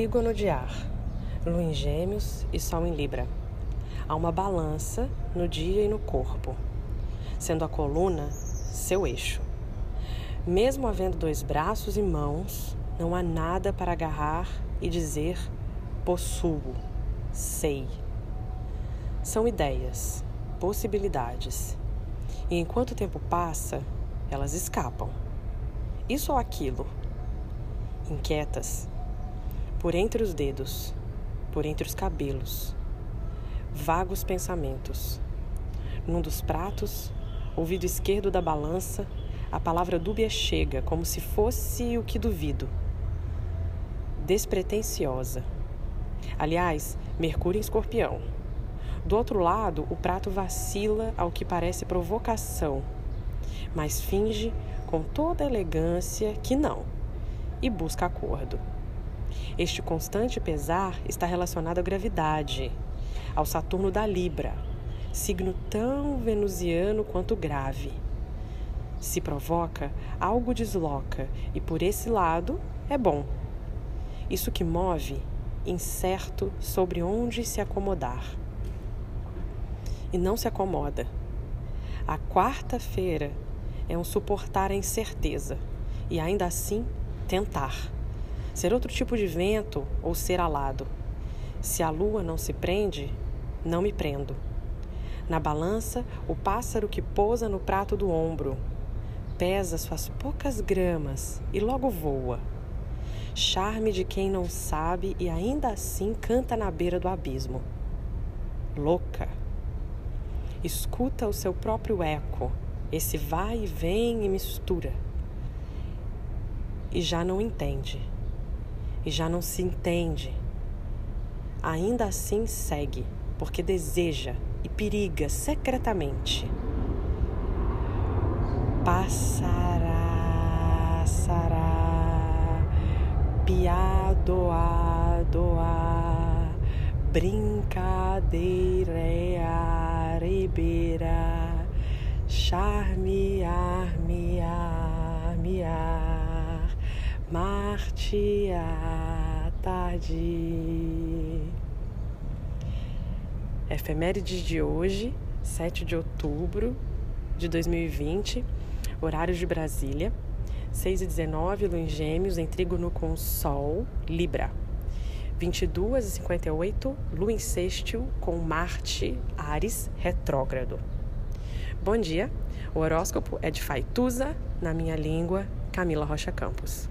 trígono de ar, lua em gêmeos e sol em libra. Há uma balança no dia e no corpo, sendo a coluna seu eixo. Mesmo havendo dois braços e mãos, não há nada para agarrar e dizer possuo, sei. São ideias, possibilidades. E enquanto o tempo passa, elas escapam. Isso ou aquilo. Inquietas, por entre os dedos, por entre os cabelos. Vagos pensamentos. Num dos pratos, ouvido esquerdo da balança, a palavra dúbia chega, como se fosse o que duvido. Despretensiosa. Aliás, Mercúrio em escorpião. Do outro lado, o prato vacila ao que parece provocação, mas finge com toda elegância que não e busca acordo. Este constante pesar está relacionado à gravidade, ao Saturno da Libra, signo tão venusiano quanto grave. Se provoca, algo desloca, e por esse lado é bom. Isso que move, incerto sobre onde se acomodar e não se acomoda. A quarta-feira é um suportar a incerteza e ainda assim tentar. Ser outro tipo de vento ou ser alado. Se a lua não se prende, não me prendo. Na balança, o pássaro que pousa no prato do ombro pesa suas poucas gramas e logo voa. Charme de quem não sabe e ainda assim canta na beira do abismo. Louca escuta o seu próprio eco, esse vai e vem e mistura. E já não entende, e já não se entende. Ainda assim segue, porque deseja e periga secretamente. Passará, sará, piadoa, doa, brincadeira ribeira, charmear, miar, Marte à tarde. Efemérides de hoje, 7 de outubro de 2020, horário de Brasília, 6 e 19, Lua em Gêmeos, em trígono com Sol, Libra. 22 e 58, Lua em sextil com Marte, Ares, retrógrado. Bom dia, o horóscopo é de Faituza, na minha língua, Camila Rocha Campos.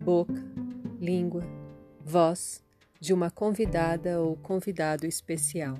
boca, língua, voz de uma convidada ou convidado especial.